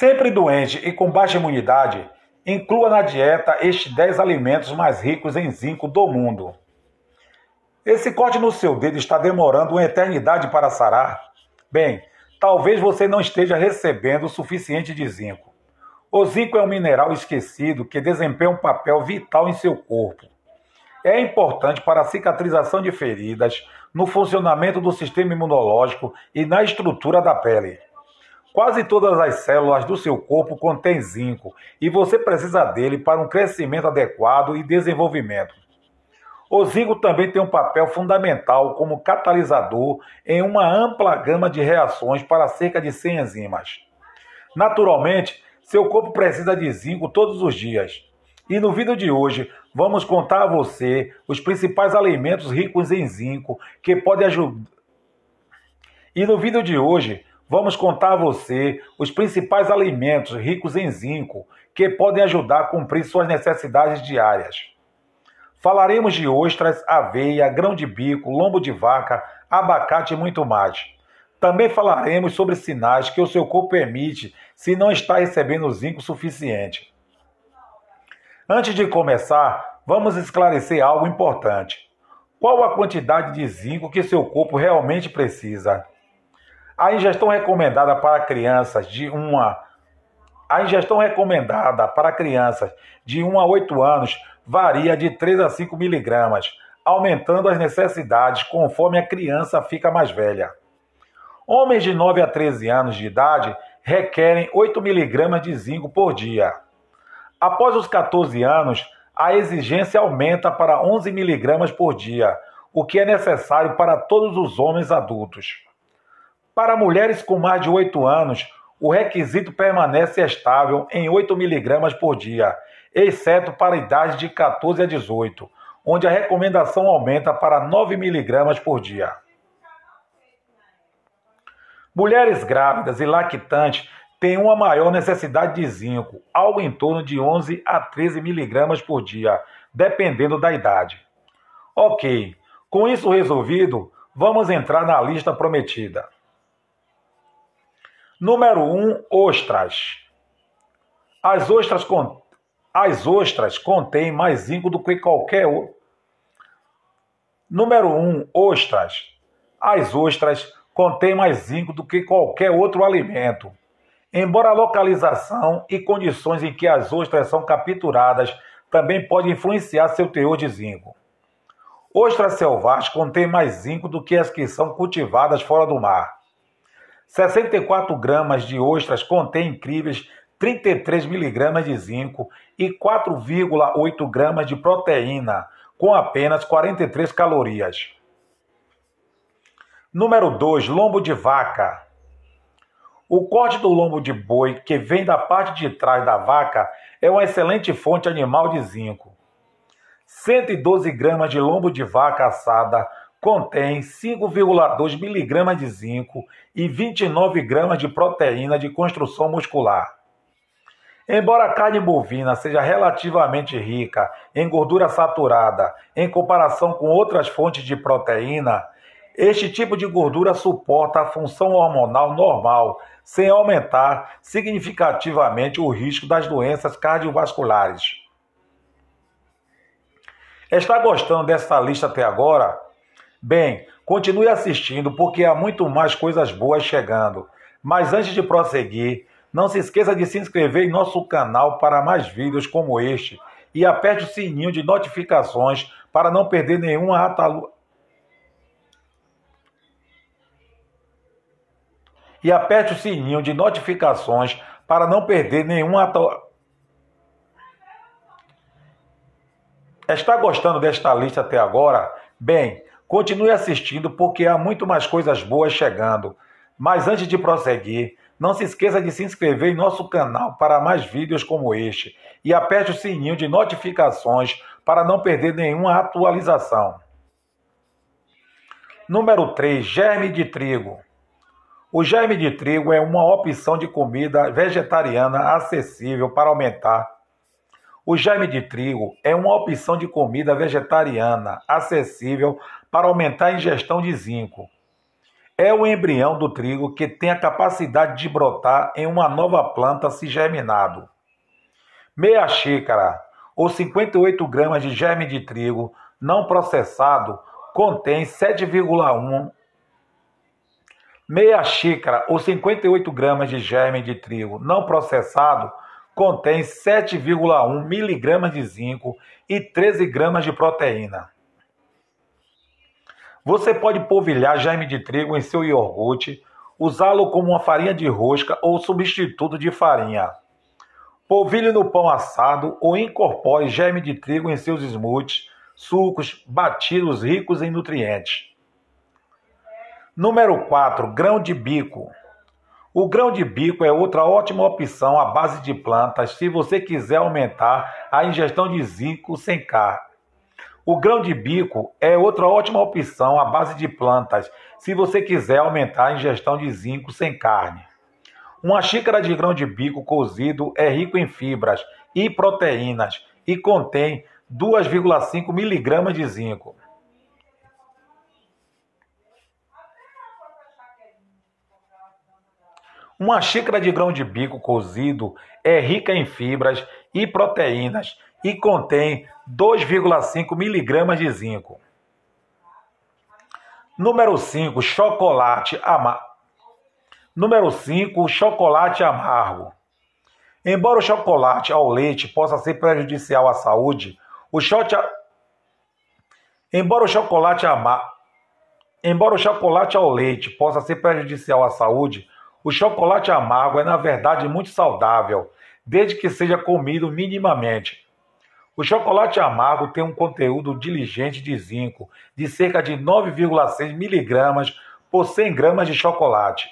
Sempre doente e com baixa imunidade, inclua na dieta estes 10 alimentos mais ricos em zinco do mundo. Esse corte no seu dedo está demorando uma eternidade para sarar? Bem, talvez você não esteja recebendo o suficiente de zinco. O zinco é um mineral esquecido que desempenha um papel vital em seu corpo. É importante para a cicatrização de feridas, no funcionamento do sistema imunológico e na estrutura da pele. Quase todas as células do seu corpo contêm zinco e você precisa dele para um crescimento adequado e desenvolvimento. O zinco também tem um papel fundamental como catalisador em uma ampla gama de reações para cerca de 100 enzimas. Naturalmente, seu corpo precisa de zinco todos os dias. E no vídeo de hoje, vamos contar a você os principais alimentos ricos em zinco que podem ajudar. E no vídeo de hoje, Vamos contar a você os principais alimentos ricos em zinco que podem ajudar a cumprir suas necessidades diárias. Falaremos de ostras, aveia, grão de bico, lombo de vaca, abacate e muito mais. Também falaremos sobre sinais que o seu corpo emite se não está recebendo zinco suficiente. Antes de começar, vamos esclarecer algo importante. Qual a quantidade de zinco que seu corpo realmente precisa? A ingestão recomendada para crianças de uma a ingestão recomendada para crianças de 1 a 8 anos varia de 3 a 5 miligramas, aumentando as necessidades conforme a criança fica mais velha. Homens de 9 a 13 anos de idade requerem 8 miligramas de zinco por dia. Após os 14 anos, a exigência aumenta para 11 miligramas por dia, o que é necessário para todos os homens adultos. Para mulheres com mais de 8 anos, o requisito permanece estável em 8 mg por dia, exceto para idades de 14 a 18, onde a recomendação aumenta para 9 mg por dia. Mulheres grávidas e lactantes têm uma maior necessidade de zinco, algo em torno de 11 a 13 mg por dia, dependendo da idade. Ok, com isso resolvido, vamos entrar na lista prometida. Número 1, um, ostras. As ostras, con... As ostras contêm mais zinco do que qualquer outro. Número 1, um, ostras. As ostras contêm mais zinco do que qualquer outro alimento. Embora a localização e condições em que as ostras são capturadas também podem influenciar seu teor de zinco. Ostras selvagens contêm mais zinco do que as que são cultivadas fora do mar. 64 gramas de ostras contém incríveis 33 miligramas de zinco e 4,8 gramas de proteína, com apenas 43 calorias. Número 2. Lombo de vaca. O corte do lombo de boi, que vem da parte de trás da vaca, é uma excelente fonte animal de zinco. 112 gramas de lombo de vaca assada contém 5,2 mg de zinco e 29 gramas de proteína de construção muscular. Embora a carne bovina seja relativamente rica em gordura saturada em comparação com outras fontes de proteína, este tipo de gordura suporta a função hormonal normal, sem aumentar significativamente o risco das doenças cardiovasculares. Está gostando dessa lista até agora? Bem, continue assistindo porque há muito mais coisas boas chegando. Mas antes de prosseguir, não se esqueça de se inscrever em nosso canal para mais vídeos como este e aperte o sininho de notificações para não perder nenhuma ata... E aperte o sininho de notificações para não perder nenhuma ata... Está gostando desta lista até agora? Bem, Continue assistindo porque há muito mais coisas boas chegando. Mas antes de prosseguir, não se esqueça de se inscrever em nosso canal para mais vídeos como este e aperte o sininho de notificações para não perder nenhuma atualização. Número 3. Germe de trigo. O germe de trigo é uma opção de comida vegetariana acessível para aumentar o germe de trigo é uma opção de comida vegetariana acessível para aumentar a ingestão de zinco. é o embrião do trigo que tem a capacidade de brotar em uma nova planta se germinado. Meia xícara ou 58 gramas de germe de trigo não processado contém 7,1 Meia xícara ou 58 gramas de germe de trigo não processado contém 7,1 miligramas de zinco e 13 gramas de proteína. Você pode polvilhar germe de trigo em seu iogurte, usá-lo como uma farinha de rosca ou substituto de farinha. Polvilhe no pão assado ou incorpore germe de trigo em seus smoothies, sucos, batidos ricos em nutrientes. Número 4, grão de bico. O grão de bico é outra ótima opção à base de plantas se você quiser aumentar a ingestão de zinco sem carne. O grão de bico é outra ótima opção à base de plantas se você quiser aumentar a ingestão de zinco sem carne. Uma xícara de grão de bico cozido é rico em fibras e proteínas e contém 2,5 miligramas de zinco. Uma xícara de grão de bico cozido é rica em fibras e proteínas e contém 2,5 miligramas de zinco. Número 5, chocolate amargo. Número 5, chocolate amargo. Embora o chocolate ao leite possa ser prejudicial à saúde, o shot a... Embora o chocolate amargo Embora o chocolate ao leite possa ser prejudicial à saúde, o chocolate amargo é, na verdade, muito saudável, desde que seja comido minimamente. O chocolate amargo tem um conteúdo diligente de zinco de cerca de 9,6 miligramas por 100 gramas de chocolate.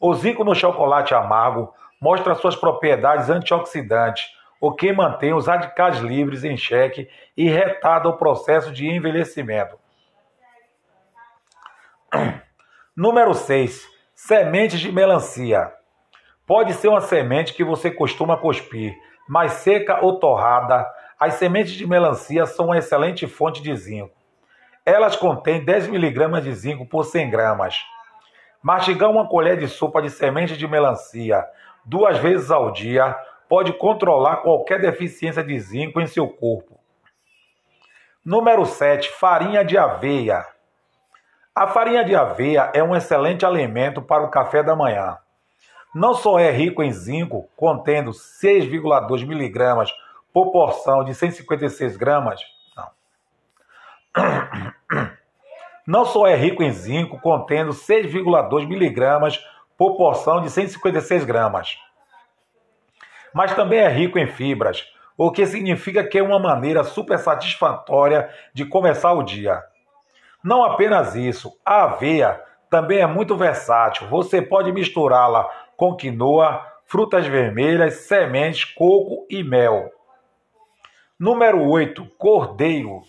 O zinco no chocolate amargo mostra suas propriedades antioxidantes, o que mantém os radicais livres em xeque e retarda o processo de envelhecimento. Número 6. Sementes de melancia. Pode ser uma semente que você costuma cuspir, mas seca ou torrada, as sementes de melancia são uma excelente fonte de zinco. Elas contêm 10 mg de zinco por 100 gramas. Mastigar uma colher de sopa de semente de melancia duas vezes ao dia pode controlar qualquer deficiência de zinco em seu corpo. Número 7. Farinha de aveia. A farinha de aveia é um excelente alimento para o café da manhã. Não só é rico em zinco, contendo 6,2 miligramas por porção de 156 gramas. Não. Não só é rico em zinco, contendo 6,2 miligramas por porção de 156 gramas. Mas também é rico em fibras, o que significa que é uma maneira super satisfatória de começar o dia. Não apenas isso, a aveia também é muito versátil. Você pode misturá-la com quinoa, frutas vermelhas, sementes, coco e mel. Número 8. Cordeiro.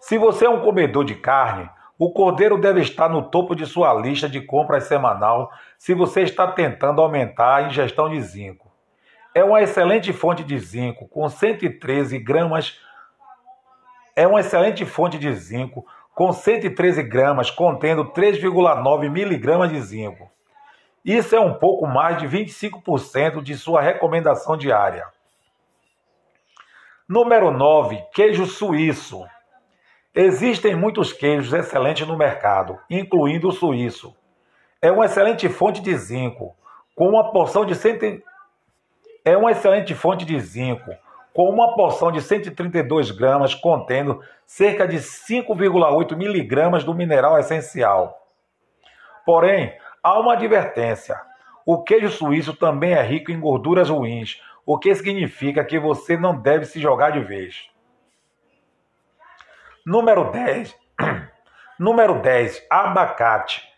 Se você é um comedor de carne, o cordeiro deve estar no topo de sua lista de compras semanal se você está tentando aumentar a ingestão de zinco. É uma excelente fonte de zinco, com 113 gramas é uma excelente fonte de zinco, com 113 gramas, contendo 3,9 miligramas de zinco. Isso é um pouco mais de 25% de sua recomendação diária. Número 9. Queijo suíço. Existem muitos queijos excelentes no mercado, incluindo o suíço. É uma excelente fonte de zinco, com uma porção de cento... É uma excelente fonte de zinco, com uma porção de 132 gramas contendo cerca de 5,8 miligramas do mineral essencial. Porém, há uma advertência. O queijo suíço também é rico em gorduras ruins, o que significa que você não deve se jogar de vez. Número 10. Número 10. Abacate.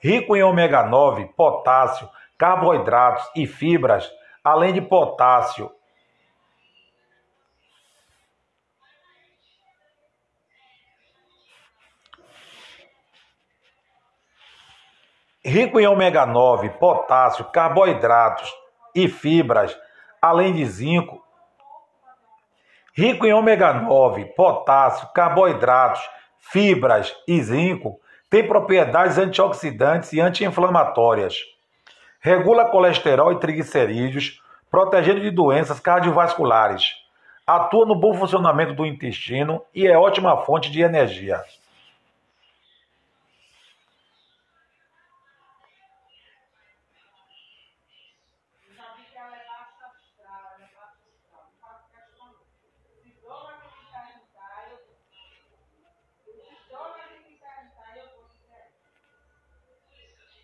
Rico em ômega 9, potássio, carboidratos e fibras, além de potássio rico em ômega 9, potássio, carboidratos e fibras, além de zinco. Rico em ômega 9, potássio, carboidratos, fibras e zinco tem propriedades antioxidantes e anti-inflamatórias. Regula colesterol e triglicerídeos, protegendo de doenças cardiovasculares. Atua no bom funcionamento do intestino e é ótima fonte de energia.